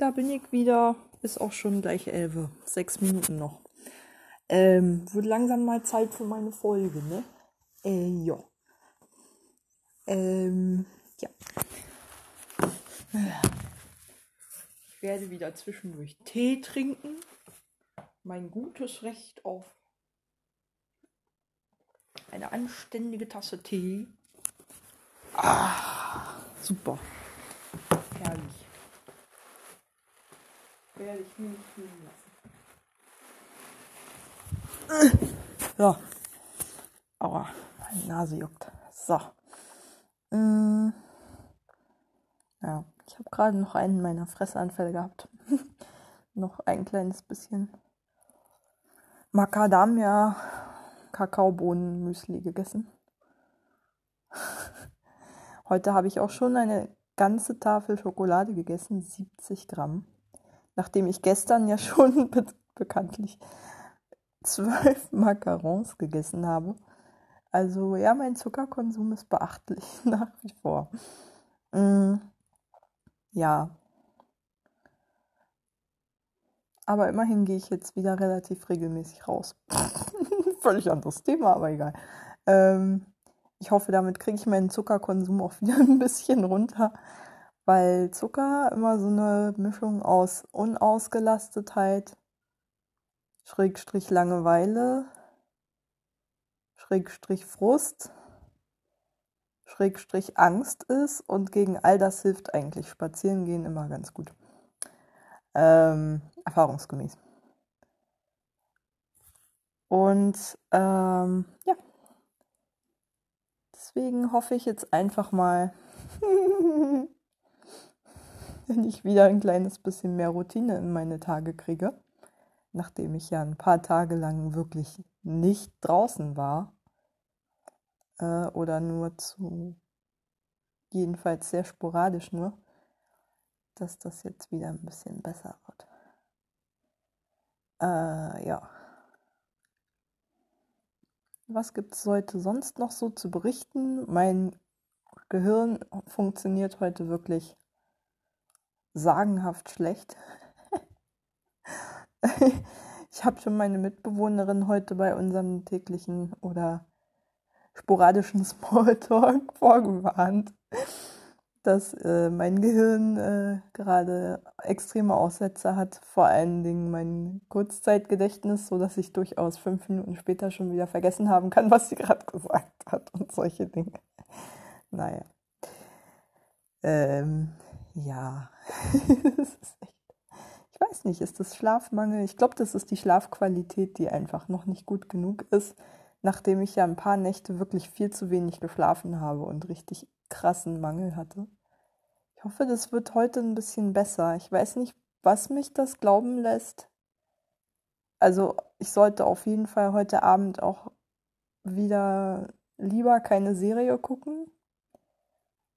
da bin ich wieder. Ist auch schon gleich elf. Sechs Minuten noch. Ähm, wird langsam mal Zeit für meine Folge, ne? Äh, ja. Ähm, ja. Ich werde wieder zwischendurch Tee trinken. Mein gutes Recht auf eine anständige Tasse Tee. Ah, super. Werde ich nicht fühlen lassen. Ja. Aua, meine Nase juckt. So. Mm. Ja, ich habe gerade noch einen meiner Fressanfälle gehabt. noch ein kleines bisschen Macadamia Kakaobohnen-Müsli gegessen. Heute habe ich auch schon eine ganze Tafel Schokolade gegessen, 70 Gramm. Nachdem ich gestern ja schon be bekanntlich zwölf Macarons gegessen habe. Also ja, mein Zuckerkonsum ist beachtlich nach wie vor. Mm, ja. Aber immerhin gehe ich jetzt wieder relativ regelmäßig raus. Völlig anderes Thema, aber egal. Ähm, ich hoffe, damit kriege ich meinen Zuckerkonsum auch wieder ein bisschen runter, weil Zucker immer so eine Mischung aus Unausgelastetheit, Schrägstrich Langeweile, Schrägstrich Frust, Schrägstrich Angst ist und gegen all das hilft eigentlich Spazieren gehen immer ganz gut. Ähm, erfahrungsgemäß. Und ähm, ja, deswegen hoffe ich jetzt einfach mal, wenn ich wieder ein kleines bisschen mehr Routine in meine Tage kriege, nachdem ich ja ein paar Tage lang wirklich nicht draußen war äh, oder nur zu, jedenfalls sehr sporadisch nur, dass das jetzt wieder ein bisschen besser wird. Äh, ja. Was gibt es heute sonst noch so zu berichten? Mein Gehirn funktioniert heute wirklich sagenhaft schlecht. ich habe schon meine Mitbewohnerin heute bei unserem täglichen oder sporadischen Smalltalk vorgewarnt, dass äh, mein Gehirn äh, gerade extreme Aussätze hat, vor allen Dingen mein Kurzzeitgedächtnis, so dass ich durchaus fünf Minuten später schon wieder vergessen haben kann, was sie gerade gesagt hat und solche Dinge. Naja. Ähm, ja. ich weiß nicht, ist das Schlafmangel? Ich glaube, das ist die Schlafqualität, die einfach noch nicht gut genug ist, nachdem ich ja ein paar Nächte wirklich viel zu wenig geschlafen habe und richtig krassen Mangel hatte. Ich hoffe, das wird heute ein bisschen besser. Ich weiß nicht, was mich das glauben lässt. Also ich sollte auf jeden Fall heute Abend auch wieder lieber keine Serie gucken,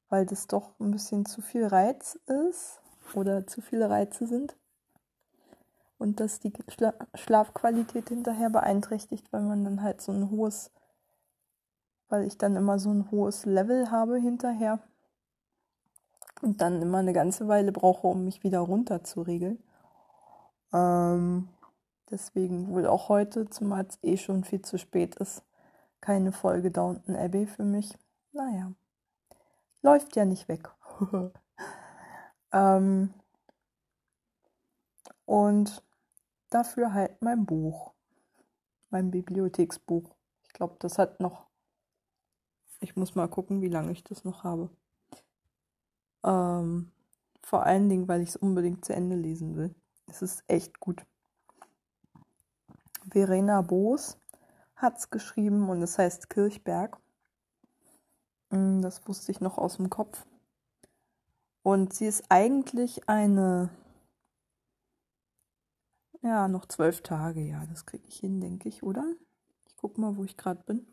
weil das doch ein bisschen zu viel Reiz ist oder zu viele Reize sind und dass die Schla Schlafqualität hinterher beeinträchtigt, weil man dann halt so ein hohes weil ich dann immer so ein hohes Level habe hinterher und dann immer eine ganze Weile brauche, um mich wieder runter zu regeln. Ähm, deswegen wohl auch heute, zumal es eh schon viel zu spät ist, keine Folge Downton Abbey für mich. Naja, läuft ja nicht weg. ähm, und dafür halt mein Buch, mein Bibliotheksbuch. Ich glaube, das hat noch ich muss mal gucken, wie lange ich das noch habe. Ähm, vor allen Dingen, weil ich es unbedingt zu Ende lesen will. Es ist echt gut. Verena Boos hat es geschrieben und es heißt Kirchberg. Mm, das wusste ich noch aus dem Kopf. Und sie ist eigentlich eine, ja, noch zwölf Tage, ja, das kriege ich hin, denke ich, oder? Ich gucke mal, wo ich gerade bin.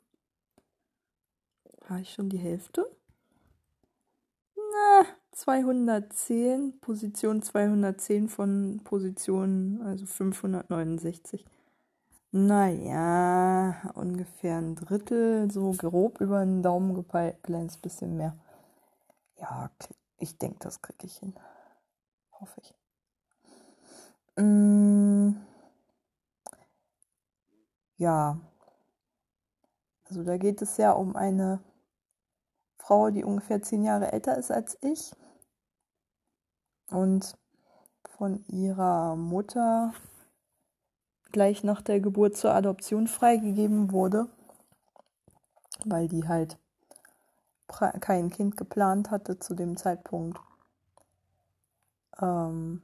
Habe ich schon die Hälfte? Na, 210, Position 210 von Position, also 569. Naja, ungefähr ein Drittel, so grob über den Daumen gepeilt, kleines bisschen mehr. Ja, ich denke, das kriege ich hin. Hoffe ich. Mm, ja, also da geht es ja um eine Frau, die ungefähr zehn Jahre älter ist als ich und von ihrer Mutter gleich nach der Geburt zur Adoption freigegeben wurde, weil die halt kein Kind geplant hatte zu dem Zeitpunkt ähm,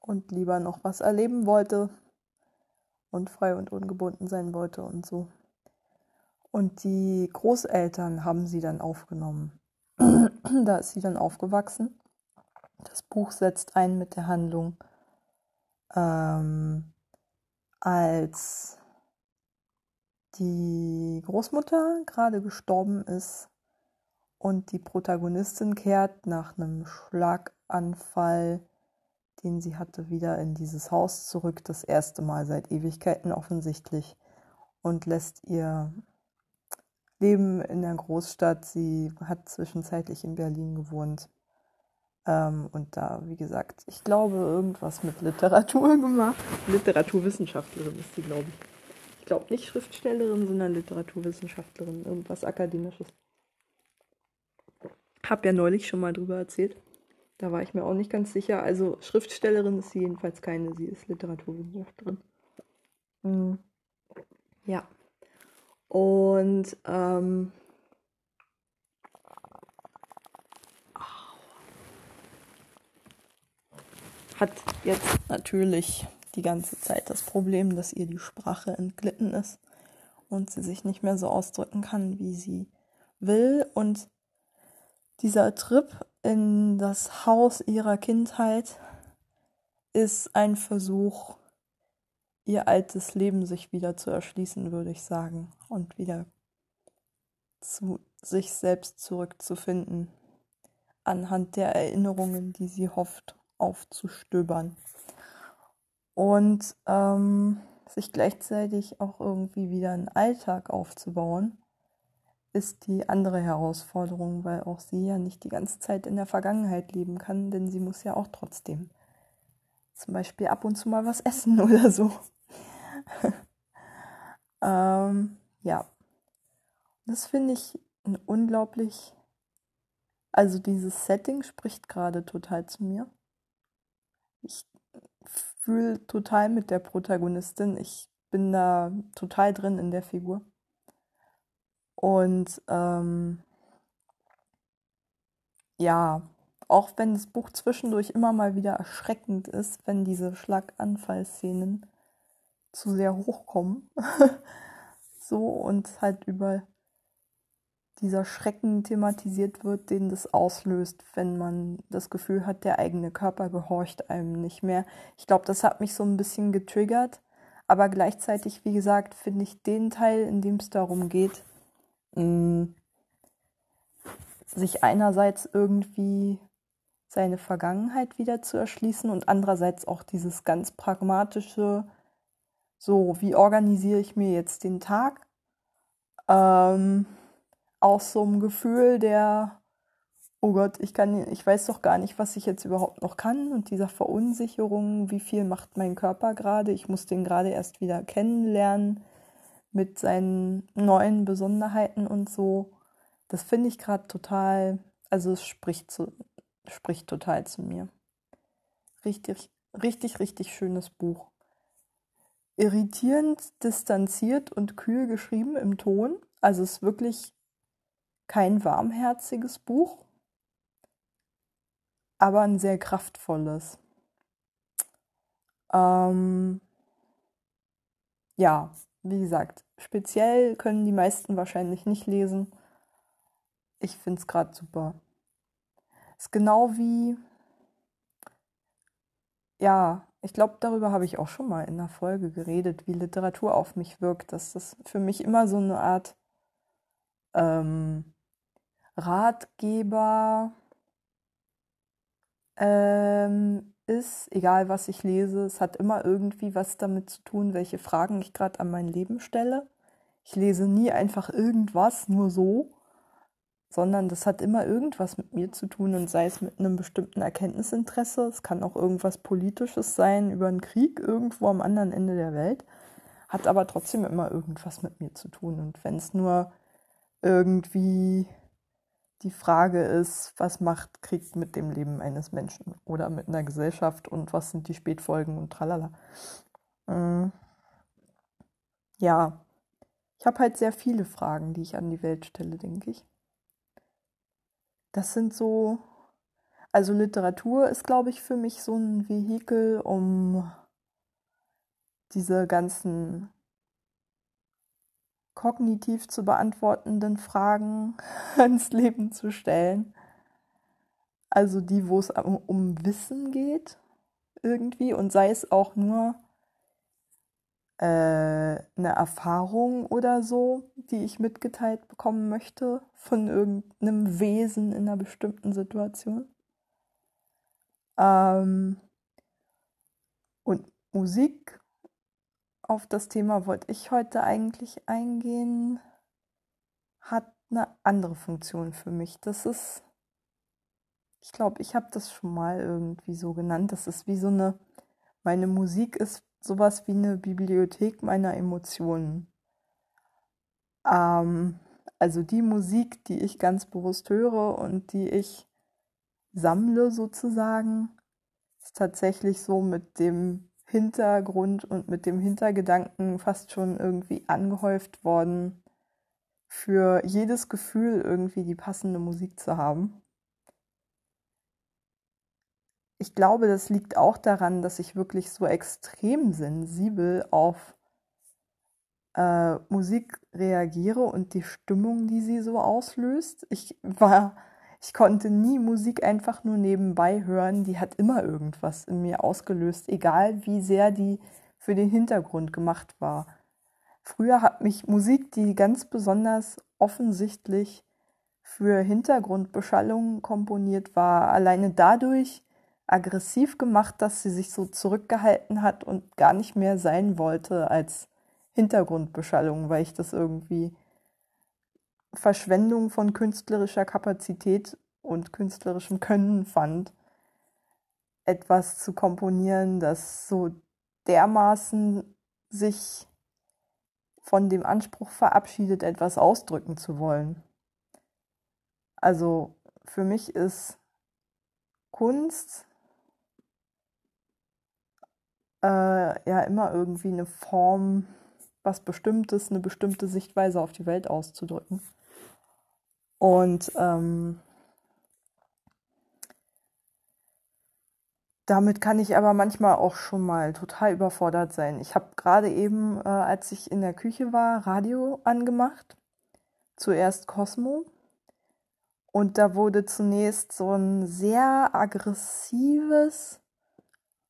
und lieber noch was erleben wollte und frei und ungebunden sein wollte und so. Und die Großeltern haben sie dann aufgenommen. da ist sie dann aufgewachsen. Das Buch setzt ein mit der Handlung, ähm, als die Großmutter gerade gestorben ist und die Protagonistin kehrt nach einem Schlaganfall, den sie hatte, wieder in dieses Haus zurück, das erste Mal seit Ewigkeiten offensichtlich, und lässt ihr Leben in der Großstadt. Sie hat zwischenzeitlich in Berlin gewohnt. Ähm, und da, wie gesagt, ich glaube, irgendwas mit Literatur gemacht. Literaturwissenschaftlerin ist sie, glaube ich. Ich glaube nicht Schriftstellerin, sondern Literaturwissenschaftlerin. Irgendwas Akademisches. Hab ja neulich schon mal drüber erzählt. Da war ich mir auch nicht ganz sicher. Also Schriftstellerin ist sie jedenfalls keine, sie ist Literaturwissenschaftlerin. Mhm. Ja. Und ähm, hat jetzt natürlich die ganze Zeit das Problem, dass ihr die Sprache entglitten ist und sie sich nicht mehr so ausdrücken kann, wie sie will. Und dieser Trip in das Haus ihrer Kindheit ist ein Versuch, ihr altes Leben sich wieder zu erschließen, würde ich sagen, und wieder zu sich selbst zurückzufinden, anhand der Erinnerungen, die sie hofft aufzustöbern. Und ähm, sich gleichzeitig auch irgendwie wieder einen Alltag aufzubauen, ist die andere Herausforderung, weil auch sie ja nicht die ganze Zeit in der Vergangenheit leben kann, denn sie muss ja auch trotzdem zum Beispiel ab und zu mal was essen oder so. ähm, ja, das finde ich ein unglaublich, also dieses Setting spricht gerade total zu mir. Ich fühle total mit der Protagonistin. Ich bin da total drin in der Figur. Und ähm, ja, auch wenn das Buch zwischendurch immer mal wieder erschreckend ist, wenn diese Schlaganfallszenen zu sehr hochkommen. so und halt über dieser Schrecken thematisiert wird, den das auslöst, wenn man das Gefühl hat, der eigene Körper gehorcht einem nicht mehr. Ich glaube, das hat mich so ein bisschen getriggert, aber gleichzeitig, wie gesagt, finde ich den Teil, in dem es darum geht, sich einerseits irgendwie seine Vergangenheit wieder zu erschließen und andererseits auch dieses ganz pragmatische, so wie organisiere ich mir jetzt den Tag, ähm, aus so einem Gefühl der, oh Gott, ich kann, ich weiß doch gar nicht, was ich jetzt überhaupt noch kann und dieser Verunsicherung, wie viel macht mein Körper gerade, ich muss den gerade erst wieder kennenlernen mit seinen neuen Besonderheiten und so. Das finde ich gerade total, also es spricht zu, spricht total zu mir. Richtig, richtig, richtig schönes Buch. Irritierend, distanziert und kühl geschrieben im Ton. Also es ist wirklich kein warmherziges Buch, aber ein sehr kraftvolles. Ähm, ja, wie gesagt, speziell können die meisten wahrscheinlich nicht lesen. Ich finde es gerade super. Ist genau wie, ja, ich glaube, darüber habe ich auch schon mal in einer Folge geredet, wie Literatur auf mich wirkt, dass das für mich immer so eine Art ähm, Ratgeber ähm, ist, egal was ich lese, es hat immer irgendwie was damit zu tun, welche Fragen ich gerade an mein Leben stelle. Ich lese nie einfach irgendwas, nur so, sondern das hat immer irgendwas mit mir zu tun und sei es mit einem bestimmten Erkenntnisinteresse. Es kann auch irgendwas Politisches sein über einen Krieg irgendwo am anderen Ende der Welt, hat aber trotzdem immer irgendwas mit mir zu tun. Und wenn es nur irgendwie die Frage ist, was macht Krieg mit dem Leben eines Menschen oder mit einer Gesellschaft und was sind die Spätfolgen und tralala. Mm. Ja, ich habe halt sehr viele Fragen, die ich an die Welt stelle, denke ich. Das sind so, also Literatur ist, glaube ich, für mich so ein Vehikel, um diese ganzen kognitiv zu beantwortenden Fragen ans Leben zu stellen. Also die, wo es um, Wissen geht irgendwie und sei es auch nur äh, eine Erfahrung oder so, die ich mitgeteilt bekommen möchte von irgendeinem Wesen in einer bestimmten Situation. Ähm, und Musik auf das Thema wollte ich heute eigentlich eingehen, hat eine andere Funktion für mich. Das ist, ich glaube, ich habe das schon mal irgendwie so genannt. Das ist wie so eine, meine Musik ist sowas wie eine Bibliothek meiner Emotionen. Ähm, also die Musik, die ich ganz bewusst höre und die ich sammle sozusagen, ist tatsächlich so mit dem Hintergrund und mit dem Hintergedanken fast schon irgendwie angehäuft worden, für jedes Gefühl irgendwie die passende Musik zu haben. Ich glaube, das liegt auch daran, dass ich wirklich so extrem sensibel auf äh, Musik reagiere und die Stimmung, die sie so auslöst. Ich war ich konnte nie Musik einfach nur nebenbei hören. Die hat immer irgendwas in mir ausgelöst, egal wie sehr die für den Hintergrund gemacht war. Früher hat mich Musik, die ganz besonders offensichtlich für Hintergrundbeschallung komponiert war, alleine dadurch aggressiv gemacht, dass sie sich so zurückgehalten hat und gar nicht mehr sein wollte als Hintergrundbeschallung, weil ich das irgendwie Verschwendung von künstlerischer Kapazität und künstlerischem Können fand, etwas zu komponieren, das so dermaßen sich von dem Anspruch verabschiedet, etwas ausdrücken zu wollen. Also für mich ist Kunst äh, ja immer irgendwie eine Form, was Bestimmtes, eine bestimmte Sichtweise auf die Welt auszudrücken. Und ähm, damit kann ich aber manchmal auch schon mal total überfordert sein. Ich habe gerade eben, äh, als ich in der Küche war, Radio angemacht. Zuerst Cosmo. Und da wurde zunächst so ein sehr aggressives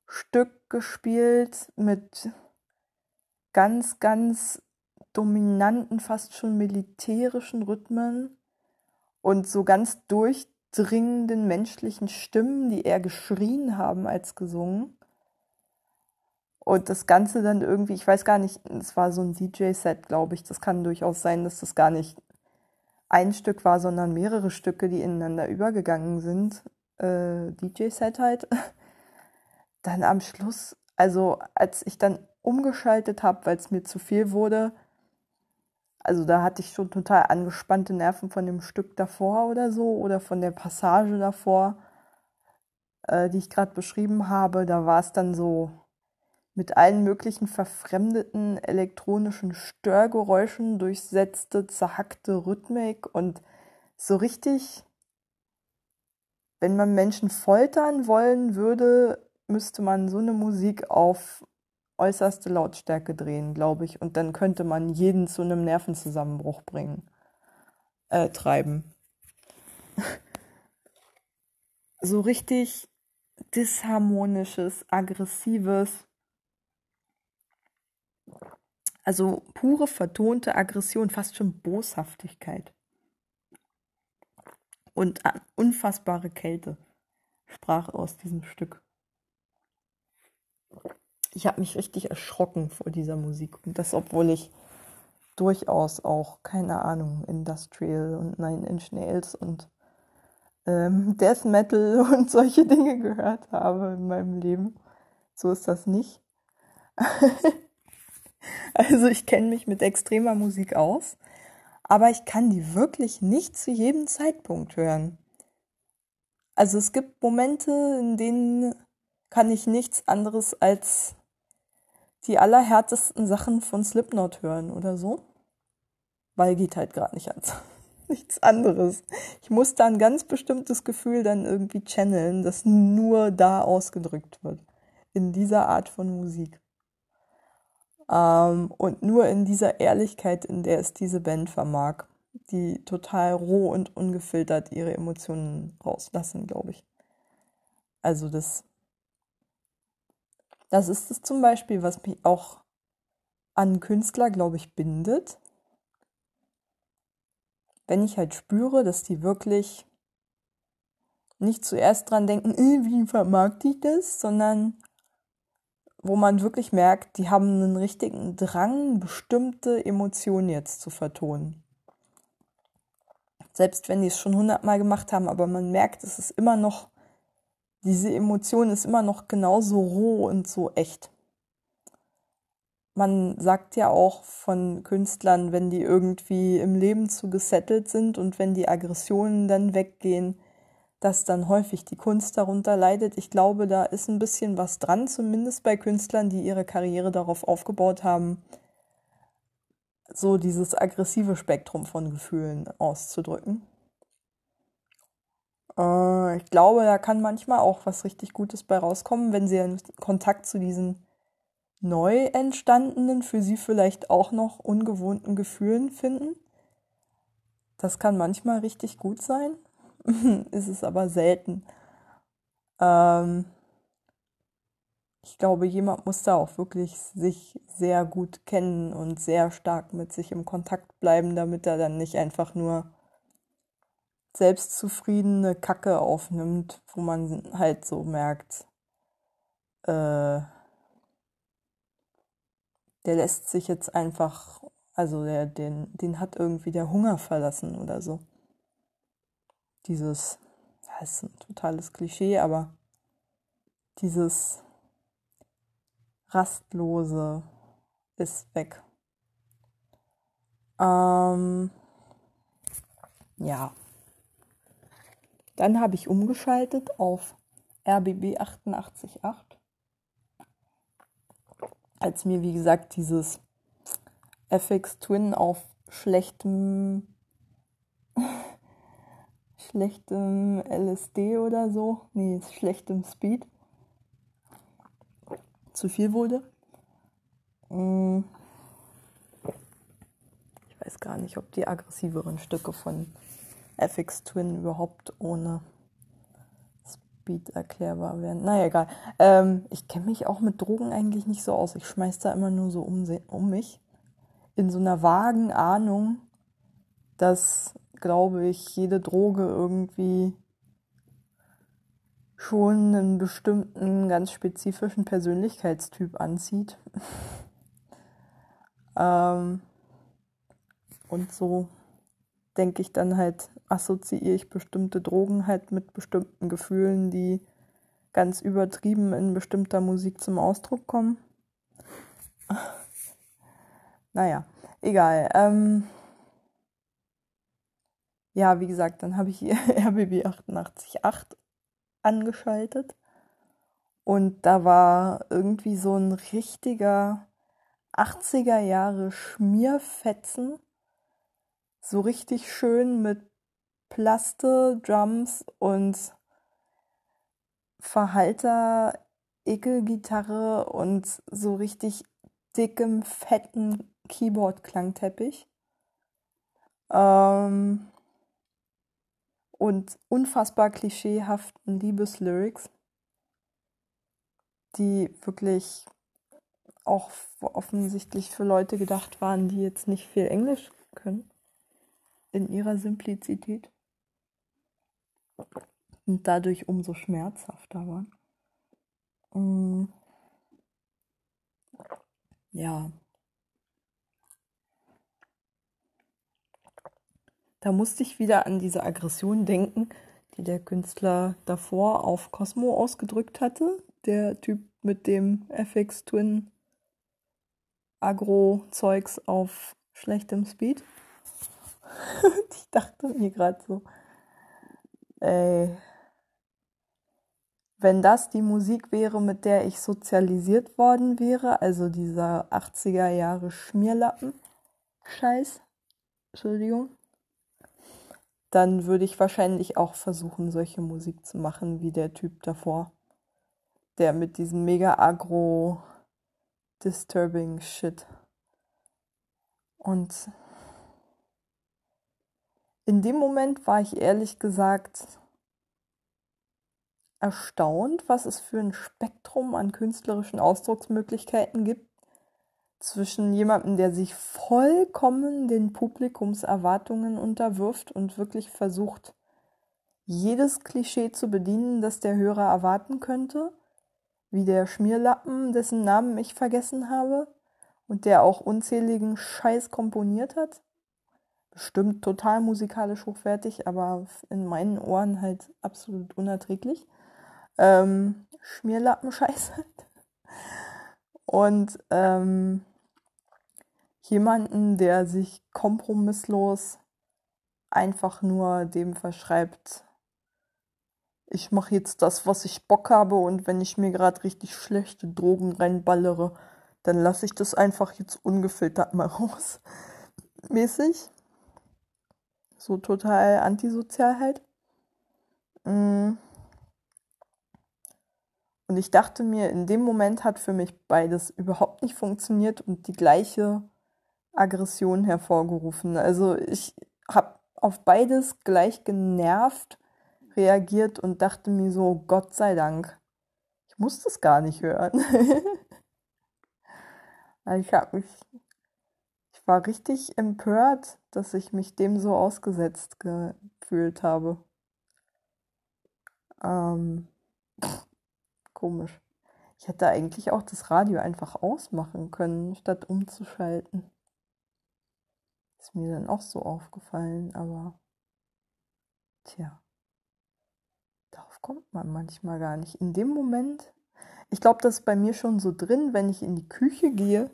Stück gespielt mit ganz, ganz dominanten, fast schon militärischen Rhythmen und so ganz durchdringenden menschlichen Stimmen, die eher geschrien haben als gesungen. Und das Ganze dann irgendwie, ich weiß gar nicht, es war so ein DJ-Set, glaube ich. Das kann durchaus sein, dass das gar nicht ein Stück war, sondern mehrere Stücke, die ineinander übergegangen sind. Äh, DJ-Set halt. Dann am Schluss, also als ich dann umgeschaltet habe, weil es mir zu viel wurde, also da hatte ich schon total angespannte Nerven von dem Stück davor oder so oder von der Passage davor, äh, die ich gerade beschrieben habe. Da war es dann so mit allen möglichen verfremdeten elektronischen Störgeräuschen durchsetzte, zerhackte Rhythmik und so richtig, wenn man Menschen foltern wollen würde, müsste man so eine Musik auf äußerste Lautstärke drehen, glaube ich. Und dann könnte man jeden zu einem Nervenzusammenbruch bringen, äh, treiben. so richtig disharmonisches, aggressives, also pure vertonte Aggression, fast schon Boshaftigkeit. Und unfassbare Kälte sprach aus diesem Stück ich habe mich richtig erschrocken vor dieser Musik. Und das, obwohl ich durchaus auch, keine Ahnung, Industrial und Nine Inch Nails und ähm, Death Metal und solche Dinge gehört habe in meinem Leben. So ist das nicht. also ich kenne mich mit extremer Musik aus, aber ich kann die wirklich nicht zu jedem Zeitpunkt hören. Also es gibt Momente, in denen kann ich nichts anderes als die allerhärtesten Sachen von Slipknot hören oder so. Weil geht halt gerade nicht ans. Nichts anderes. Ich muss da ein ganz bestimmtes Gefühl dann irgendwie channeln, das nur da ausgedrückt wird. In dieser Art von Musik. Ähm, und nur in dieser Ehrlichkeit, in der es diese Band vermag, die total roh und ungefiltert ihre Emotionen rauslassen, glaube ich. Also das, das ist es zum Beispiel, was mich auch an Künstler, glaube ich, bindet. Wenn ich halt spüre, dass die wirklich nicht zuerst dran denken, äh, wie vermarkte ich das, sondern wo man wirklich merkt, die haben einen richtigen Drang, bestimmte Emotionen jetzt zu vertonen. Selbst wenn die es schon hundertmal gemacht haben, aber man merkt, es ist immer noch, diese Emotion ist immer noch genauso roh und so echt. Man sagt ja auch von Künstlern, wenn die irgendwie im Leben zu gesettelt sind und wenn die Aggressionen dann weggehen, dass dann häufig die Kunst darunter leidet. Ich glaube, da ist ein bisschen was dran, zumindest bei Künstlern, die ihre Karriere darauf aufgebaut haben, so dieses aggressive Spektrum von Gefühlen auszudrücken. Äh, ich glaube, da kann manchmal auch was richtig Gutes bei rauskommen, wenn sie in Kontakt zu diesen neu entstandenen, für sie vielleicht auch noch ungewohnten Gefühlen finden. Das kann manchmal richtig gut sein. ist es aber selten. Ähm, ich glaube, jemand muss da auch wirklich sich sehr gut kennen und sehr stark mit sich im Kontakt bleiben, damit er dann nicht einfach nur selbstzufriedene Kacke aufnimmt, wo man halt so merkt, äh, der lässt sich jetzt einfach, also der, den, den hat irgendwie der Hunger verlassen oder so dieses, das ist ein totales Klischee, aber dieses Rastlose ist weg. Ähm, ja. Dann habe ich umgeschaltet auf RBB 888. Als mir, wie gesagt, dieses FX Twin auf schlechtem schlechtem LSD oder so, nee, schlechtem Speed zu viel wurde. Mm. Ich weiß gar nicht, ob die aggressiveren Stücke von FX Twin überhaupt ohne Speed erklärbar wären. Naja, egal. Ähm, ich kenne mich auch mit Drogen eigentlich nicht so aus. Ich schmeiß da immer nur so um, um mich. In so einer vagen Ahnung, dass glaube ich, jede Droge irgendwie schon einen bestimmten, ganz spezifischen Persönlichkeitstyp anzieht. ähm, und so denke ich dann halt, assoziiere ich bestimmte Drogen halt mit bestimmten Gefühlen, die ganz übertrieben in bestimmter Musik zum Ausdruck kommen. naja, egal. Ähm, ja, wie gesagt, dann habe ich hier RBB 888 angeschaltet und da war irgendwie so ein richtiger 80er Jahre Schmierfetzen, so richtig schön mit Plaste, Drums und Verhalter, Ekelgitarre und so richtig dickem, fetten Keyboard-Klangteppich. Ähm, und unfassbar klischeehaften Liebeslyrics, die wirklich auch offensichtlich für Leute gedacht waren, die jetzt nicht viel Englisch können, in ihrer Simplizität und dadurch umso schmerzhafter waren. Mm. Ja. Da musste ich wieder an diese Aggression denken, die der Künstler davor auf Cosmo ausgedrückt hatte. Der Typ mit dem FX Twin Agro-Zeugs auf schlechtem Speed. ich dachte mir gerade so, ey, wenn das die Musik wäre, mit der ich sozialisiert worden wäre, also dieser 80er Jahre Schmierlappen, Scheiß, Entschuldigung, dann würde ich wahrscheinlich auch versuchen, solche Musik zu machen wie der Typ davor, der mit diesem mega agro disturbing Shit. Und in dem Moment war ich ehrlich gesagt erstaunt, was es für ein Spektrum an künstlerischen Ausdrucksmöglichkeiten gibt zwischen jemandem, der sich vollkommen den Publikumserwartungen unterwirft und wirklich versucht, jedes Klischee zu bedienen, das der Hörer erwarten könnte, wie der Schmierlappen, dessen Namen ich vergessen habe und der auch unzähligen Scheiß komponiert hat. Bestimmt total musikalisch hochwertig, aber in meinen Ohren halt absolut unerträglich. Ähm, Schmierlappen-Scheiß. Und ähm, jemanden, der sich kompromisslos einfach nur dem verschreibt, ich mache jetzt das, was ich Bock habe und wenn ich mir gerade richtig schlechte Drogen reinballere, dann lasse ich das einfach jetzt ungefiltert mal raus. Mäßig. So total antisozial halt. Mm. Und ich dachte mir, in dem Moment hat für mich beides überhaupt nicht funktioniert und die gleiche Aggression hervorgerufen. Also ich habe auf beides gleich genervt reagiert und dachte mir so, Gott sei Dank, ich muss das gar nicht hören. ich habe mich, ich war richtig empört, dass ich mich dem so ausgesetzt gefühlt habe. Ähm, komisch. Ich hätte eigentlich auch das Radio einfach ausmachen können, statt umzuschalten. Ist mir dann auch so aufgefallen, aber tja kommt man manchmal gar nicht. In dem Moment, ich glaube, das ist bei mir schon so drin, wenn ich in die Küche gehe,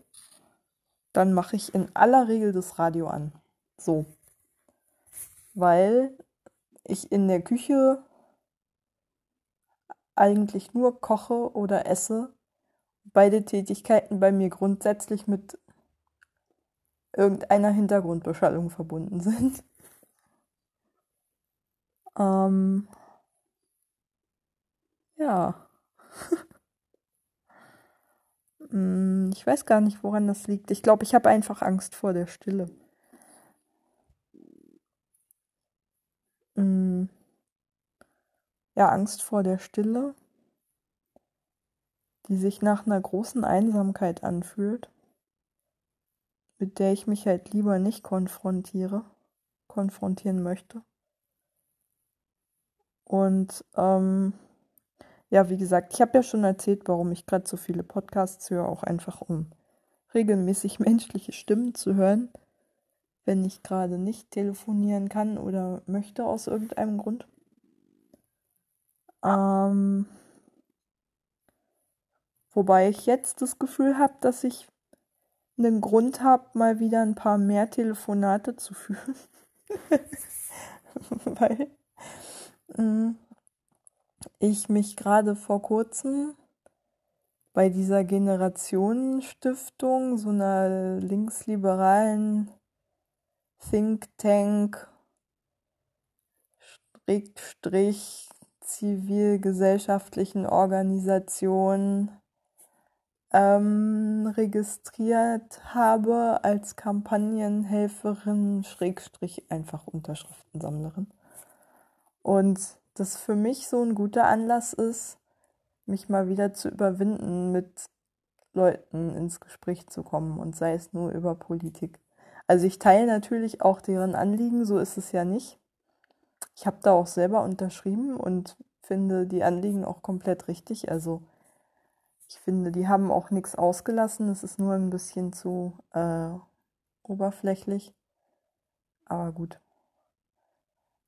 dann mache ich in aller Regel das Radio an. So. Weil ich in der Küche eigentlich nur koche oder esse. Beide Tätigkeiten bei mir grundsätzlich mit irgendeiner Hintergrundbeschallung verbunden sind. Ähm, ja. Hm, ich weiß gar nicht, woran das liegt. Ich glaube, ich habe einfach Angst vor der Stille. Hm. Ja, Angst vor der Stille, die sich nach einer großen Einsamkeit anfühlt, mit der ich mich halt lieber nicht konfrontiere, konfrontieren möchte. Und ähm, ja, wie gesagt, ich habe ja schon erzählt, warum ich gerade so viele Podcasts höre, auch einfach um regelmäßig menschliche Stimmen zu hören, wenn ich gerade nicht telefonieren kann oder möchte aus irgendeinem Grund. Ähm, wobei ich jetzt das Gefühl habe, dass ich einen Grund habe, mal wieder ein paar mehr Telefonate zu führen. Weil mh, mm, ich mich gerade vor kurzem bei dieser Generationenstiftung, so einer linksliberalen Think Tank, Strich zivilgesellschaftlichen Organisation ähm, registriert habe als Kampagnenhelferin, Schrägstrich einfach Unterschriftensammlerin. Und das für mich so ein guter Anlass ist, mich mal wieder zu überwinden, mit Leuten ins Gespräch zu kommen und sei es nur über Politik. Also ich teile natürlich auch deren Anliegen, so ist es ja nicht. Ich habe da auch selber unterschrieben und finde die Anliegen auch komplett richtig. Also ich finde, die haben auch nichts ausgelassen. Es ist nur ein bisschen zu äh, oberflächlich. Aber gut.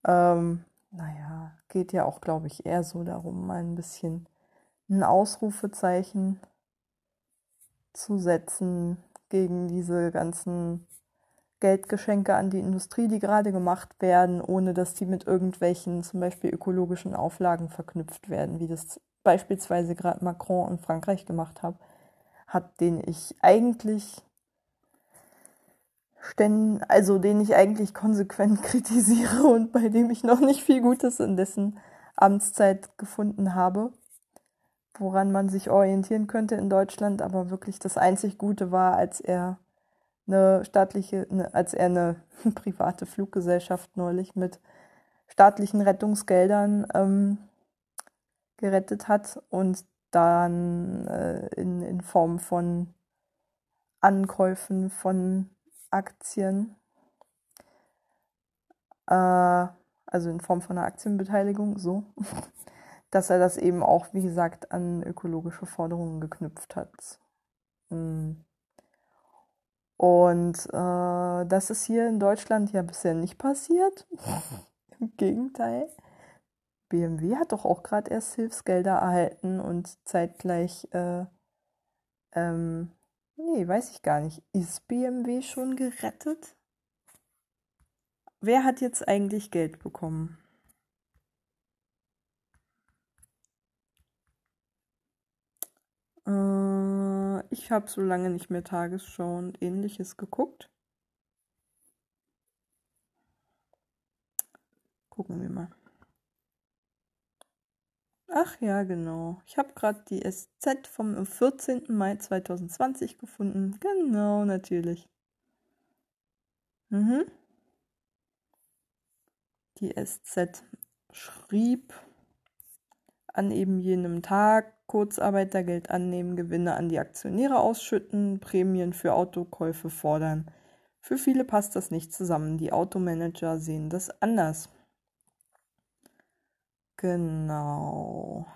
Ähm, naja, geht ja auch, glaube ich, eher so darum, mal ein bisschen ein Ausrufezeichen zu setzen gegen diese ganzen Geldgeschenke an die Industrie, die gerade gemacht werden, ohne dass die mit irgendwelchen zum Beispiel ökologischen Auflagen verknüpft werden, wie das beispielsweise gerade Macron in Frankreich gemacht hat, hat den ich eigentlich ständ, also den ich eigentlich konsequent kritisiere und bei dem ich noch nicht viel Gutes in dessen Amtszeit gefunden habe, woran man sich orientieren könnte in Deutschland, aber wirklich das einzig Gute war, als er eine staatliche, eine, als er eine private Fluggesellschaft neulich mit staatlichen Rettungsgeldern ähm, gerettet hat und dann äh, in, in Form von Ankäufen von Aktien, äh, also in Form von einer Aktienbeteiligung, so, dass er das eben auch, wie gesagt, an ökologische Forderungen geknüpft hat. Hm. Und äh, das ist hier in Deutschland ja bisher nicht passiert. Im Gegenteil. BMW hat doch auch gerade erst Hilfsgelder erhalten und zeitgleich, äh, ähm, nee, weiß ich gar nicht. Ist BMW schon gerettet? Wer hat jetzt eigentlich Geld bekommen? Äh, ich habe so lange nicht mehr Tagesschau und ähnliches geguckt. Gucken wir mal. Ach ja, genau. Ich habe gerade die SZ vom 14. Mai 2020 gefunden. Genau, natürlich. Mhm. Die SZ schrieb an eben jenem Tag Kurzarbeitergeld annehmen, Gewinne an die Aktionäre ausschütten, Prämien für Autokäufe fordern. Für viele passt das nicht zusammen. Die Automanager sehen das anders. Genau.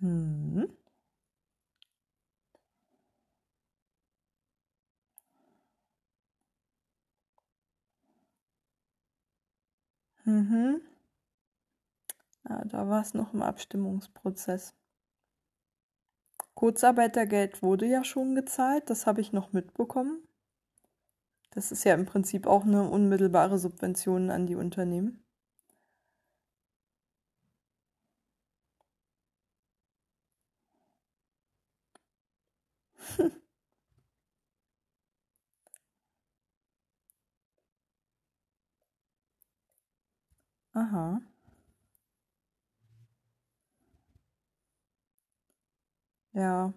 Hm. Mhm. Ja, da war es noch im Abstimmungsprozess. Kurzarbeitergeld wurde ja schon gezahlt, das habe ich noch mitbekommen. Das ist ja im Prinzip auch eine unmittelbare Subvention an die Unternehmen. Aha. Ja.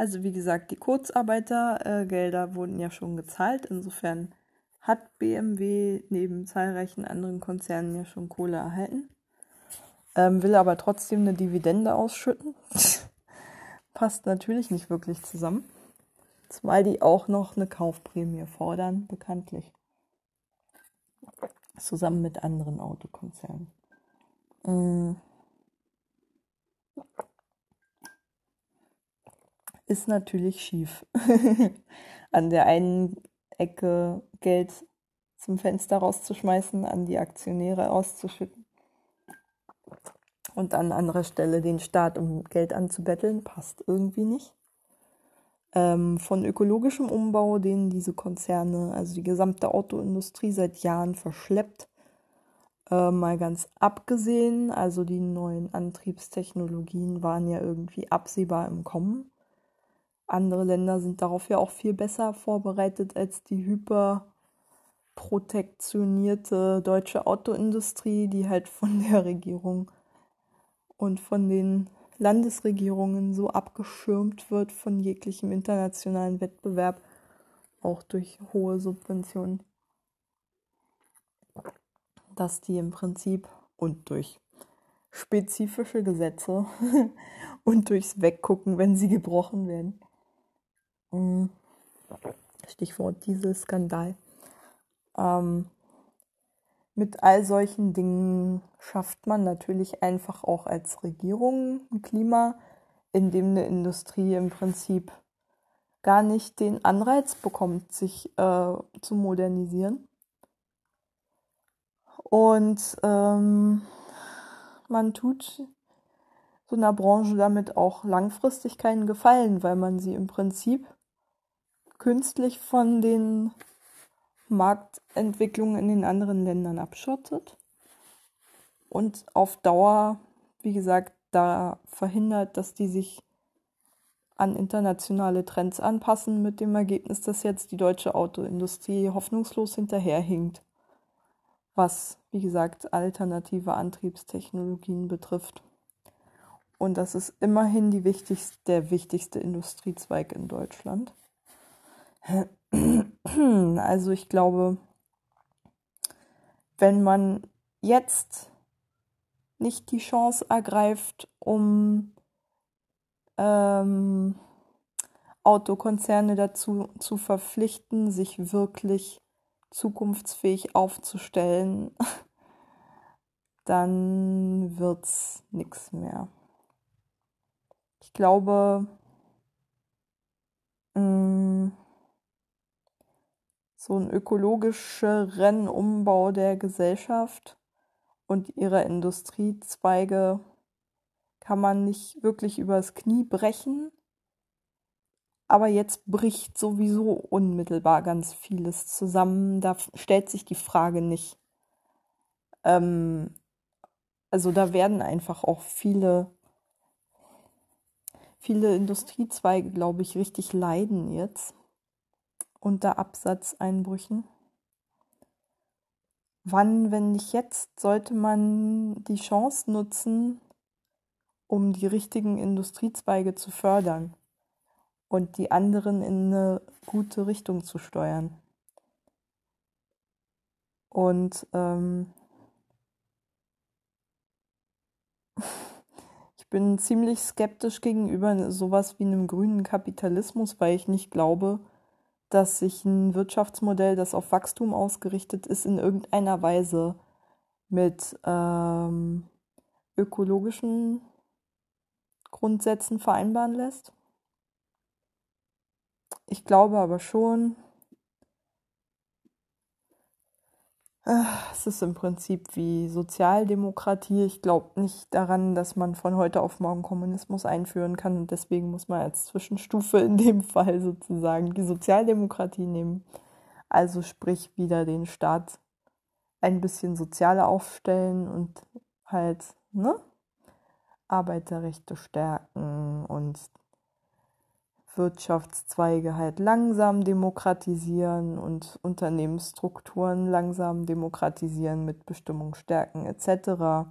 Also wie gesagt, die Kurzarbeitergelder wurden ja schon gezahlt. Insofern hat BMW neben zahlreichen anderen Konzernen ja schon Kohle erhalten. Ähm, will aber trotzdem eine Dividende ausschütten. Passt natürlich nicht wirklich zusammen. Zumal die auch noch eine Kaufprämie fordern, bekanntlich. Zusammen mit anderen Autokonzernen. Ähm ist natürlich schief. an der einen Ecke Geld zum Fenster rauszuschmeißen, an die Aktionäre auszuschütten und an anderer Stelle den Staat um Geld anzubetteln, passt irgendwie nicht. Ähm, von ökologischem Umbau, den diese Konzerne, also die gesamte Autoindustrie seit Jahren verschleppt, äh, mal ganz abgesehen, also die neuen Antriebstechnologien waren ja irgendwie absehbar im Kommen. Andere Länder sind darauf ja auch viel besser vorbereitet als die hyperprotektionierte deutsche Autoindustrie, die halt von der Regierung und von den Landesregierungen so abgeschirmt wird von jeglichem internationalen Wettbewerb, auch durch hohe Subventionen, dass die im Prinzip und durch spezifische Gesetze und durchs Weggucken, wenn sie gebrochen werden. Mm. Stichwort Dieselskandal. Ähm, mit all solchen Dingen schafft man natürlich einfach auch als Regierung ein Klima, in dem eine Industrie im Prinzip gar nicht den Anreiz bekommt, sich äh, zu modernisieren. Und ähm, man tut so einer Branche damit auch langfristig keinen Gefallen, weil man sie im Prinzip künstlich von den Marktentwicklungen in den anderen Ländern abschottet und auf Dauer, wie gesagt, da verhindert, dass die sich an internationale Trends anpassen, mit dem Ergebnis, dass jetzt die deutsche Autoindustrie hoffnungslos hinterherhinkt, was, wie gesagt, alternative Antriebstechnologien betrifft. Und das ist immerhin wichtigste, der wichtigste Industriezweig in Deutschland. Also ich glaube, wenn man jetzt nicht die Chance ergreift, um ähm, Autokonzerne dazu zu verpflichten, sich wirklich zukunftsfähig aufzustellen, dann wird's nichts mehr. Ich glaube, mh, mm, so ein ökologischeren Umbau der Gesellschaft und ihrer Industriezweige kann man nicht wirklich übers Knie brechen. Aber jetzt bricht sowieso unmittelbar ganz vieles zusammen. Da stellt sich die Frage nicht. Ähm, also da werden einfach auch viele, viele Industriezweige, glaube ich, richtig leiden jetzt unter Absatzeinbrüchen. Wann, wenn nicht jetzt, sollte man die Chance nutzen, um die richtigen Industriezweige zu fördern und die anderen in eine gute Richtung zu steuern. Und ähm, ich bin ziemlich skeptisch gegenüber sowas wie einem grünen Kapitalismus, weil ich nicht glaube, dass sich ein Wirtschaftsmodell, das auf Wachstum ausgerichtet ist, in irgendeiner Weise mit ähm, ökologischen Grundsätzen vereinbaren lässt. Ich glaube aber schon, Es ist im Prinzip wie Sozialdemokratie. Ich glaube nicht daran, dass man von heute auf morgen Kommunismus einführen kann und deswegen muss man als Zwischenstufe in dem Fall sozusagen die Sozialdemokratie nehmen. Also sprich wieder den Staat ein bisschen sozialer aufstellen und halt ne, Arbeiterrechte stärken und Wirtschaftszweige halt langsam demokratisieren und Unternehmensstrukturen langsam demokratisieren mit Bestimmungsstärken etc.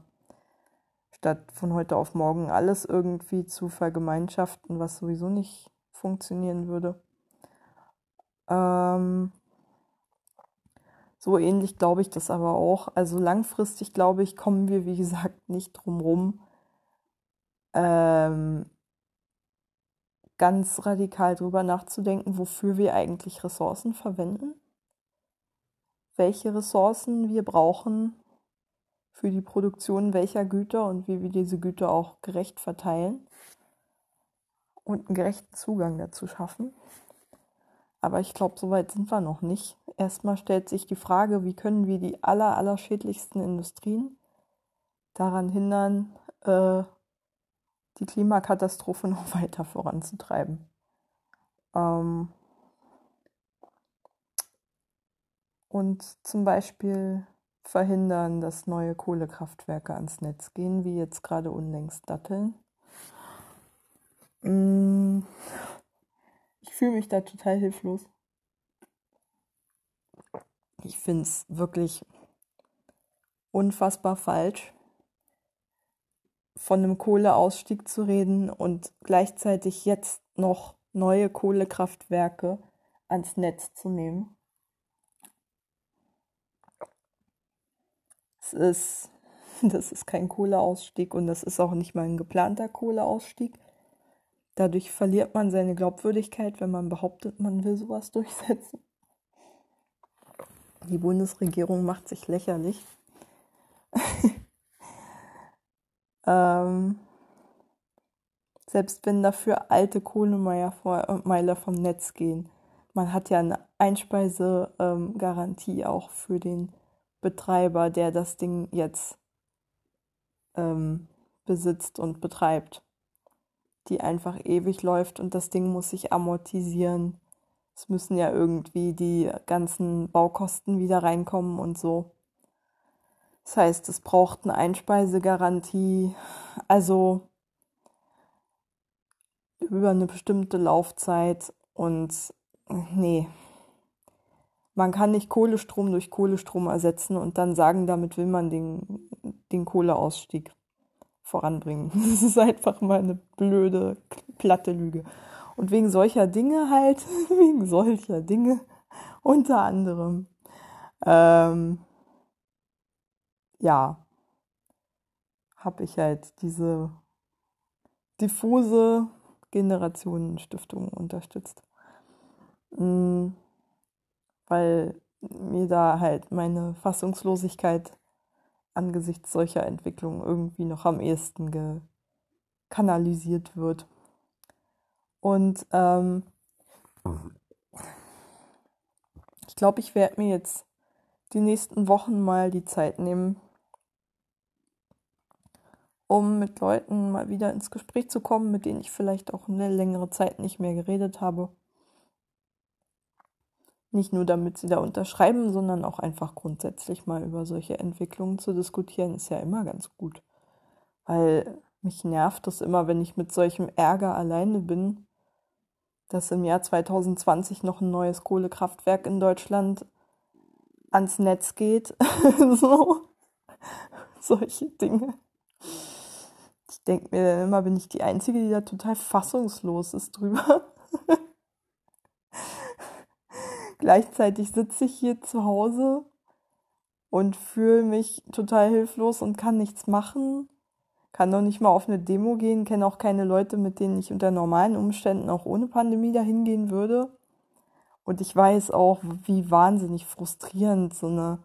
Statt von heute auf morgen alles irgendwie zu vergemeinschaften, was sowieso nicht funktionieren würde. Ähm, so ähnlich glaube ich das aber auch. Also langfristig glaube ich, kommen wir, wie gesagt, nicht drum rum, ähm, ganz radikal drüber nachzudenken, wofür wir eigentlich Ressourcen verwenden, welche Ressourcen wir brauchen für die Produktion welcher Güter und wie wir diese Güter auch gerecht verteilen und einen gerechten Zugang dazu schaffen. Aber ich glaube, so weit sind wir noch nicht. Erstmal stellt sich die Frage, wie können wir die aller, aller schädlichsten Industrien daran hindern, äh, die Klimakatastrophe noch weiter voranzutreiben. Ähm und zum Beispiel verhindern, dass neue Kohlekraftwerke ans Netz gehen, wie jetzt gerade unlängst Datteln. Mm. Ich fühle mich da total hilflos. Ich finde es wirklich unfassbar falsch, von einem Kohleausstieg zu reden und gleichzeitig jetzt noch neue Kohlekraftwerke ans Netz zu nehmen. Es ist, das ist kein Kohleausstieg und das ist auch nicht mal ein geplanter Kohleausstieg. Dadurch verliert man seine Glaubwürdigkeit, wenn man behauptet, man will sowas durchsetzen. Die Bundesregierung macht sich lächerlich. ähm, selbst wenn dafür alte Kohlemeiler vom Netz gehen. Man hat ja eine Einspeisegarantie ähm, auch für den Betreiber, der das Ding jetzt ähm, besitzt und betreibt, die einfach ewig läuft und das Ding muss sich amortisieren. Es müssen ja irgendwie die ganzen Baukosten wieder reinkommen und so. Das heißt, es braucht eine Einspeisegarantie, also über eine bestimmte Laufzeit und nee, man kann nicht Kohlestrom durch Kohlestrom ersetzen und dann sagen, damit will man den, den Kohleausstieg voranbringen. Das ist einfach mal eine blöde, platte Lüge. Und wegen solcher Dinge halt, wegen solcher Dinge, unter anderem, ähm, ja, habe ich halt diese diffuse Generationenstiftung unterstützt. Mhm weil mir da halt meine Fassungslosigkeit angesichts solcher Entwicklungen irgendwie noch am ehesten kanalisiert wird. Und ähm, ich glaube, ich werde mir jetzt die nächsten Wochen mal die Zeit nehmen, um mit Leuten mal wieder ins Gespräch zu kommen, mit denen ich vielleicht auch eine längere Zeit nicht mehr geredet habe. Nicht nur damit sie da unterschreiben, sondern auch einfach grundsätzlich mal über solche Entwicklungen zu diskutieren, ist ja immer ganz gut. Weil mich nervt es immer, wenn ich mit solchem Ärger alleine bin, dass im Jahr 2020 noch ein neues Kohlekraftwerk in Deutschland ans Netz geht. so. Solche Dinge. Denke mir dann immer, bin ich die Einzige, die da total fassungslos ist drüber. Gleichzeitig sitze ich hier zu Hause und fühle mich total hilflos und kann nichts machen. Kann noch nicht mal auf eine Demo gehen, kenne auch keine Leute, mit denen ich unter normalen Umständen auch ohne Pandemie dahin gehen würde. Und ich weiß auch, wie wahnsinnig frustrierend so eine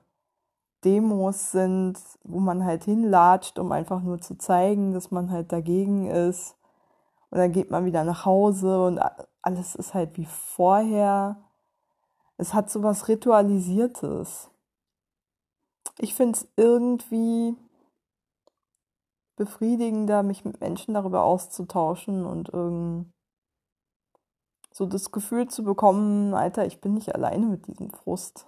Demos sind, wo man halt hinlatscht, um einfach nur zu zeigen, dass man halt dagegen ist. Und dann geht man wieder nach Hause und alles ist halt wie vorher es hat so was Ritualisiertes. Ich finde es irgendwie befriedigender, mich mit Menschen darüber auszutauschen und irgend so das Gefühl zu bekommen, Alter, ich bin nicht alleine mit diesem Frust.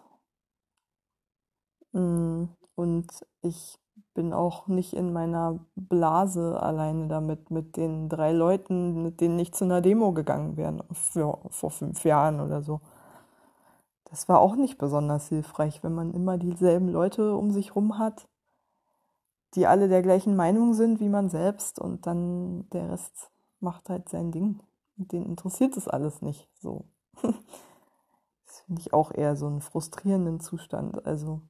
Mm, und ich bin auch nicht in meiner Blase alleine damit, mit den drei Leuten, mit denen ich zu einer Demo gegangen wäre, vor fünf Jahren oder so. Das war auch nicht besonders hilfreich, wenn man immer dieselben Leute um sich rum hat, die alle der gleichen Meinung sind wie man selbst und dann der Rest macht halt sein Ding. Den interessiert es alles nicht. So. Das finde ich auch eher so einen frustrierenden Zustand. Also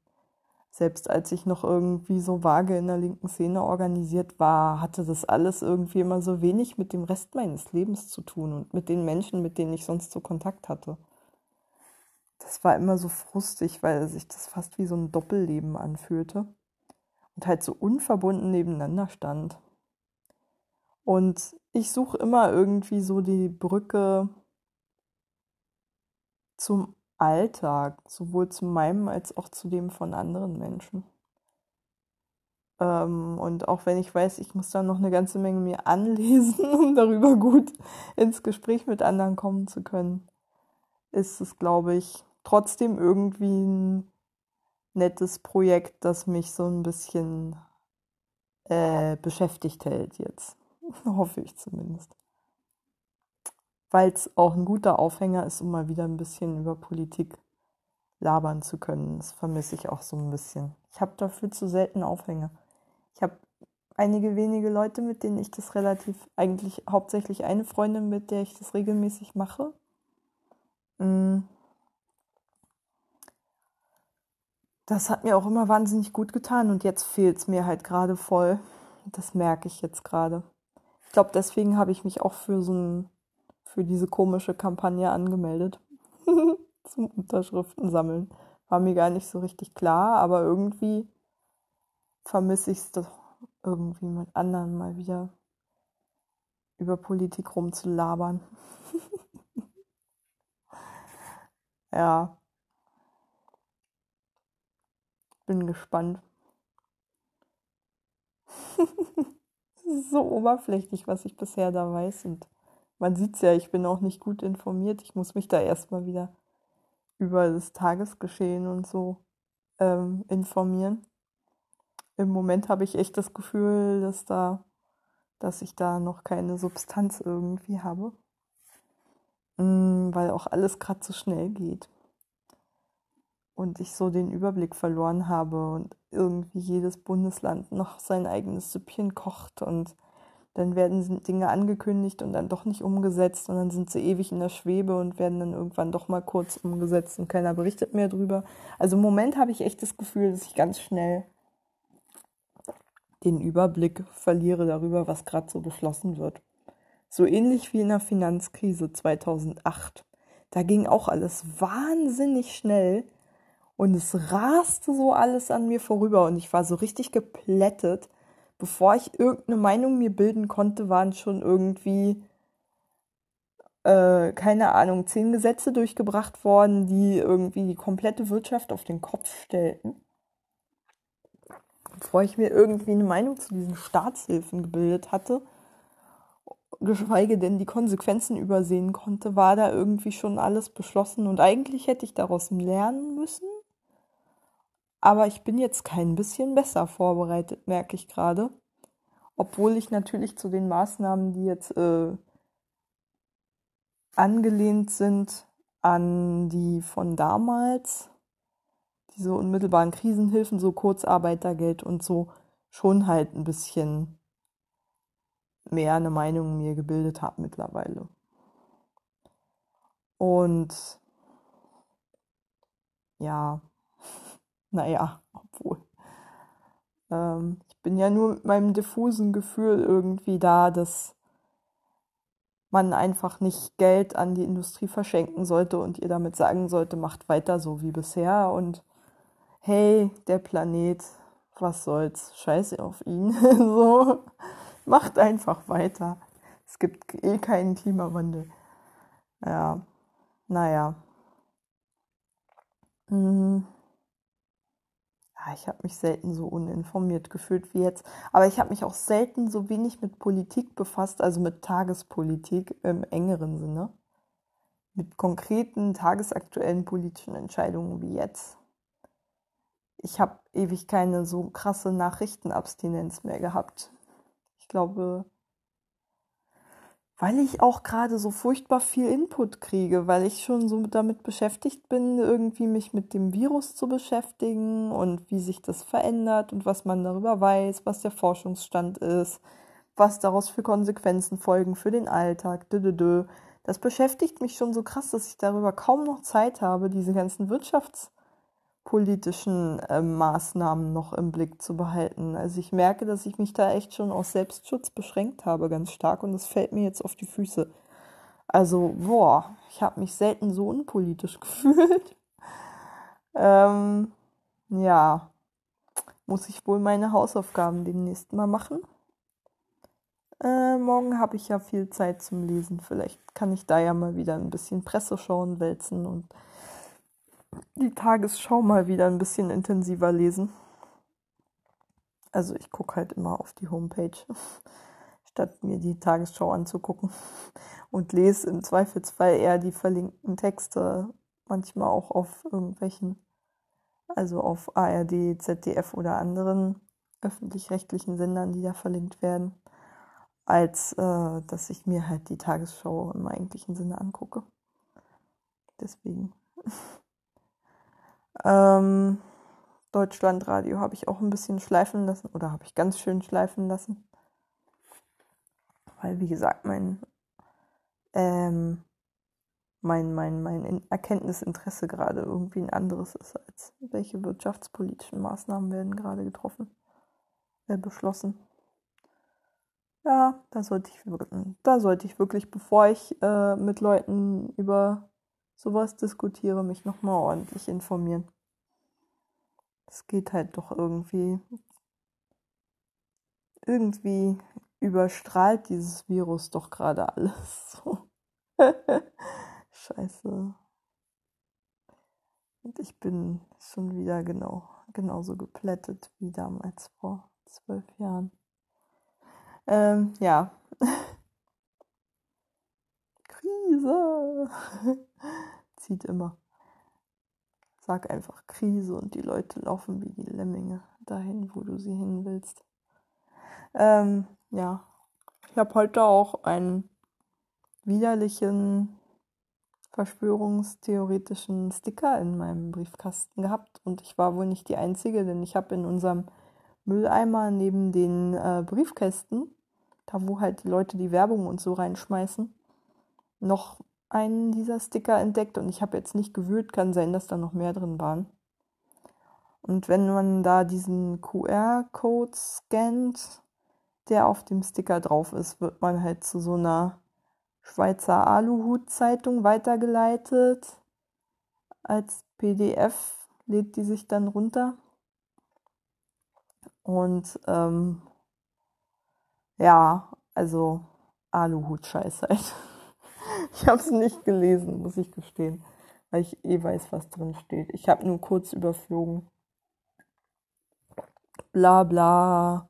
selbst als ich noch irgendwie so vage in der linken Szene organisiert war, hatte das alles irgendwie immer so wenig mit dem Rest meines Lebens zu tun und mit den Menschen, mit denen ich sonst so Kontakt hatte das war immer so frustig, weil sich das fast wie so ein Doppelleben anfühlte und halt so unverbunden nebeneinander stand. Und ich suche immer irgendwie so die Brücke zum Alltag, sowohl zu meinem als auch zu dem von anderen Menschen. Ähm, und auch wenn ich weiß, ich muss da noch eine ganze Menge mir anlesen, um darüber gut ins Gespräch mit anderen kommen zu können, ist es, glaube ich, trotzdem irgendwie ein nettes Projekt, das mich so ein bisschen äh, beschäftigt hält jetzt. Hoffe ich zumindest. Weil es auch ein guter Aufhänger ist, um mal wieder ein bisschen über Politik labern zu können. Das vermisse ich auch so ein bisschen. Ich habe dafür zu selten Aufhänger. Ich habe einige wenige Leute, mit denen ich das relativ, eigentlich hauptsächlich eine Freundin, mit der ich das regelmäßig mache. Mm. Das hat mir auch immer wahnsinnig gut getan und jetzt fehlt es mir halt gerade voll. Das merke ich jetzt gerade. Ich glaube, deswegen habe ich mich auch für so ein, für diese komische Kampagne angemeldet. Zum Unterschriften sammeln. War mir gar nicht so richtig klar, aber irgendwie vermisse ich es doch irgendwie mit anderen mal wieder über Politik rumzulabern. ja. Bin gespannt. so oberflächlich, was ich bisher da weiß. Und man sieht es ja, ich bin auch nicht gut informiert. Ich muss mich da erstmal wieder über das Tagesgeschehen und so ähm, informieren. Im Moment habe ich echt das Gefühl, dass da, dass ich da noch keine Substanz irgendwie habe. Mm, weil auch alles gerade so schnell geht. Und ich so den Überblick verloren habe und irgendwie jedes Bundesland noch sein eigenes Süppchen kocht und dann werden Dinge angekündigt und dann doch nicht umgesetzt und dann sind sie ewig in der Schwebe und werden dann irgendwann doch mal kurz umgesetzt und keiner berichtet mehr drüber. Also im Moment habe ich echt das Gefühl, dass ich ganz schnell den Überblick verliere darüber, was gerade so beschlossen wird. So ähnlich wie in der Finanzkrise 2008. Da ging auch alles wahnsinnig schnell und es raste so alles an mir vorüber und ich war so richtig geplättet bevor ich irgendeine Meinung mir bilden konnte, waren schon irgendwie, äh, keine Ahnung, zehn Gesetze durchgebracht worden, die irgendwie die komplette Wirtschaft auf den Kopf stellten. Bevor ich mir irgendwie eine Meinung zu diesen Staatshilfen gebildet hatte, geschweige denn die Konsequenzen übersehen konnte, war da irgendwie schon alles beschlossen und eigentlich hätte ich daraus lernen müssen aber ich bin jetzt kein bisschen besser vorbereitet, merke ich gerade. Obwohl ich natürlich zu den Maßnahmen, die jetzt äh, angelehnt sind an die von damals, diese unmittelbaren Krisenhilfen, so Kurzarbeitergeld und so, schon halt ein bisschen mehr eine Meinung mir gebildet habe mittlerweile. Und ja, naja, obwohl. Ähm, ich bin ja nur mit meinem diffusen Gefühl irgendwie da, dass man einfach nicht Geld an die Industrie verschenken sollte und ihr damit sagen sollte, macht weiter so wie bisher und hey, der Planet, was soll's, scheiße auf ihn. so, macht einfach weiter. Es gibt eh keinen Klimawandel. Ja, naja. Mhm ich habe mich selten so uninformiert gefühlt wie jetzt. Aber ich habe mich auch selten so wenig mit Politik befasst, also mit Tagespolitik im engeren Sinne. Mit konkreten tagesaktuellen politischen Entscheidungen wie jetzt. Ich habe ewig keine so krasse Nachrichtenabstinenz mehr gehabt. Ich glaube, weil ich auch gerade so furchtbar viel Input kriege, weil ich schon so damit beschäftigt bin, irgendwie mich mit dem Virus zu beschäftigen und wie sich das verändert und was man darüber weiß, was der Forschungsstand ist, was daraus für Konsequenzen folgen für den Alltag. Das beschäftigt mich schon so krass, dass ich darüber kaum noch Zeit habe, diese ganzen Wirtschafts- politischen äh, Maßnahmen noch im Blick zu behalten. Also ich merke, dass ich mich da echt schon aus Selbstschutz beschränkt habe, ganz stark, und es fällt mir jetzt auf die Füße. Also, boah, ich habe mich selten so unpolitisch gefühlt. ähm, ja, muss ich wohl meine Hausaufgaben demnächst mal machen. Äh, morgen habe ich ja viel Zeit zum Lesen. Vielleicht kann ich da ja mal wieder ein bisschen Presse schauen, wälzen und die Tagesschau mal wieder ein bisschen intensiver lesen. Also ich gucke halt immer auf die Homepage, statt mir die Tagesschau anzugucken. Und lese im Zweifelsfall eher die verlinkten Texte, manchmal auch auf irgendwelchen, also auf ARD, ZDF oder anderen öffentlich-rechtlichen Sendern, die da verlinkt werden, als äh, dass ich mir halt die Tagesschau im eigentlichen Sinne angucke. Deswegen. Ähm, Deutschlandradio habe ich auch ein bisschen schleifen lassen oder habe ich ganz schön schleifen lassen. Weil, wie gesagt, mein, ähm, mein, mein, mein Erkenntnisinteresse gerade irgendwie ein anderes ist, als welche wirtschaftspolitischen Maßnahmen werden gerade getroffen, äh, beschlossen. Ja, da sollte ich, da sollte ich wirklich, bevor ich äh, mit Leuten über sowas diskutiere, mich nochmal ordentlich informieren. Es geht halt doch irgendwie, irgendwie überstrahlt dieses Virus doch gerade alles. Scheiße. Und ich bin schon wieder genau, genauso geplättet wie damals vor zwölf Jahren. Ähm, ja. Krise. Zieht immer. Sag einfach Krise und die Leute laufen wie die Lemminge dahin, wo du sie hin willst. Ähm, ja. Ich habe heute auch einen widerlichen verschwörungstheoretischen Sticker in meinem Briefkasten gehabt und ich war wohl nicht die Einzige, denn ich habe in unserem Mülleimer neben den äh, Briefkästen, da wo halt die Leute die Werbung und so reinschmeißen, noch einen dieser Sticker entdeckt und ich habe jetzt nicht gewühlt, kann sein, dass da noch mehr drin waren. Und wenn man da diesen QR-Code scannt, der auf dem Sticker drauf ist, wird man halt zu so einer Schweizer Aluhut-Zeitung weitergeleitet. Als PDF lädt die sich dann runter. Und ähm, ja, also Aluhut-Scheiß halt. Ich habe es nicht gelesen, muss ich gestehen, weil ich eh weiß, was drin steht. Ich habe nur kurz überflogen. Bla bla.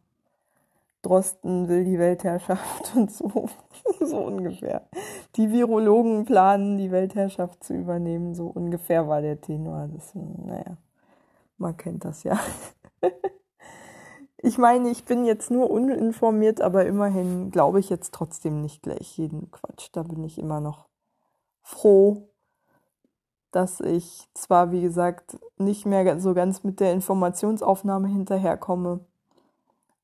Drosten will die Weltherrschaft und so. so ungefähr. Die Virologen planen, die Weltherrschaft zu übernehmen. So ungefähr war der Tenor. Das, naja, man kennt das ja. ich meine, ich bin jetzt nur uninformiert, aber immerhin glaube ich jetzt trotzdem nicht gleich jeden Quatsch. Da bin ich immer noch froh, dass ich zwar, wie gesagt, nicht mehr so ganz mit der Informationsaufnahme hinterherkomme,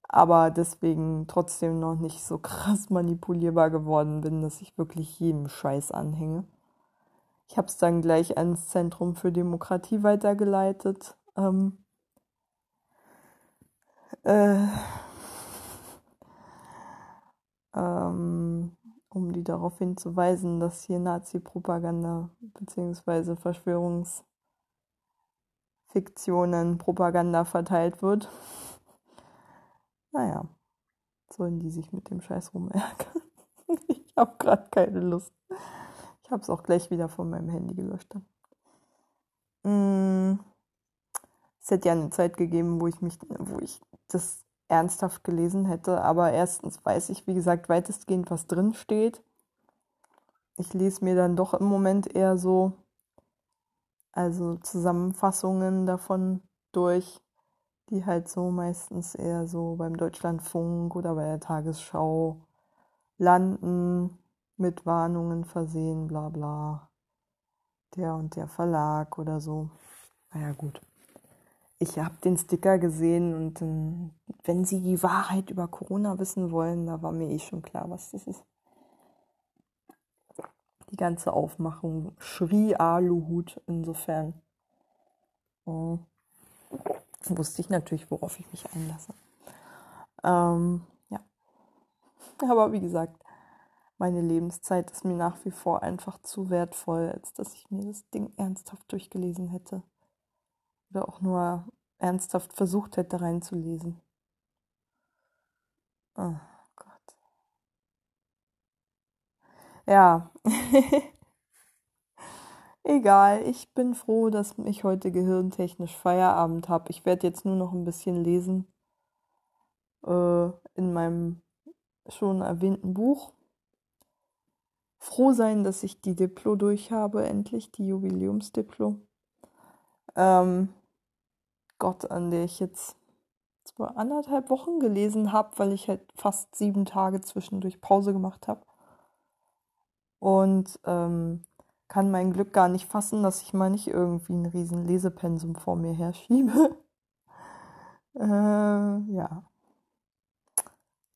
aber deswegen trotzdem noch nicht so krass manipulierbar geworden bin, dass ich wirklich jedem Scheiß anhänge. Ich habe es dann gleich ans Zentrum für Demokratie weitergeleitet. Ähm, äh, ähm, um die darauf hinzuweisen, dass hier Nazi-Propaganda bzw. Verschwörungsfiktionen Propaganda verteilt wird. Naja, sollen die sich mit dem Scheiß rumärgern? ich habe gerade keine Lust. Ich habe es auch gleich wieder von meinem Handy gelöscht. Mm. Es hätte ja eine Zeit gegeben, wo ich mich, wo ich das ernsthaft gelesen hätte, aber erstens weiß ich, wie gesagt, weitestgehend, was drin steht. Ich lese mir dann doch im Moment eher so, also Zusammenfassungen davon durch, die halt so meistens eher so beim Deutschlandfunk oder bei der Tagesschau landen, mit Warnungen versehen, bla bla. Der und der Verlag oder so. Naja, gut. Ich habe den Sticker gesehen und ähm, wenn Sie die Wahrheit über Corona wissen wollen, da war mir eh schon klar, was das ist. Die ganze Aufmachung schrie Aluhut insofern. Oh wusste ich natürlich, worauf ich mich einlasse. Ähm, ja. Aber wie gesagt, meine Lebenszeit ist mir nach wie vor einfach zu wertvoll, als dass ich mir das Ding ernsthaft durchgelesen hätte. Oder auch nur ernsthaft versucht hätte reinzulesen. Oh Gott. Ja. Egal, ich bin froh, dass ich heute gehirntechnisch Feierabend habe. Ich werde jetzt nur noch ein bisschen lesen äh, in meinem schon erwähnten Buch. Froh sein, dass ich die Diplo durch habe, endlich, die Jubiläumsdiplo. Ähm, Gott, an der ich jetzt zwar anderthalb Wochen gelesen habe, weil ich halt fast sieben Tage zwischendurch Pause gemacht habe. Und ähm, kann mein Glück gar nicht fassen, dass ich mal nicht irgendwie ein riesen Lesepensum vor mir herschiebe. Äh, ja.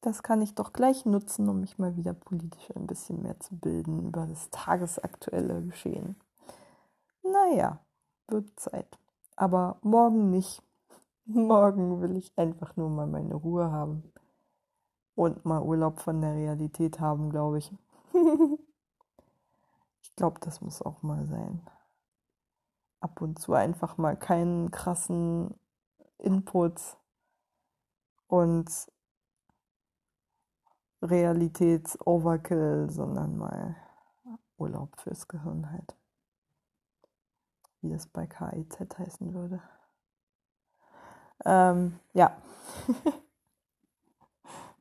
Das kann ich doch gleich nutzen, um mich mal wieder politisch ein bisschen mehr zu bilden über das tagesaktuelle Geschehen. Naja, wird Zeit. Aber morgen nicht. Morgen will ich einfach nur mal meine Ruhe haben. Und mal Urlaub von der Realität haben, glaube ich. ich glaube, das muss auch mal sein. Ab und zu einfach mal keinen krassen Inputs und Realitäts-Overkill, sondern mal Urlaub fürs Gehirn halt. Wie es bei KIZ heißen würde. Ähm, ja.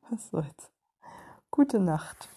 Was soll's. Gute Nacht.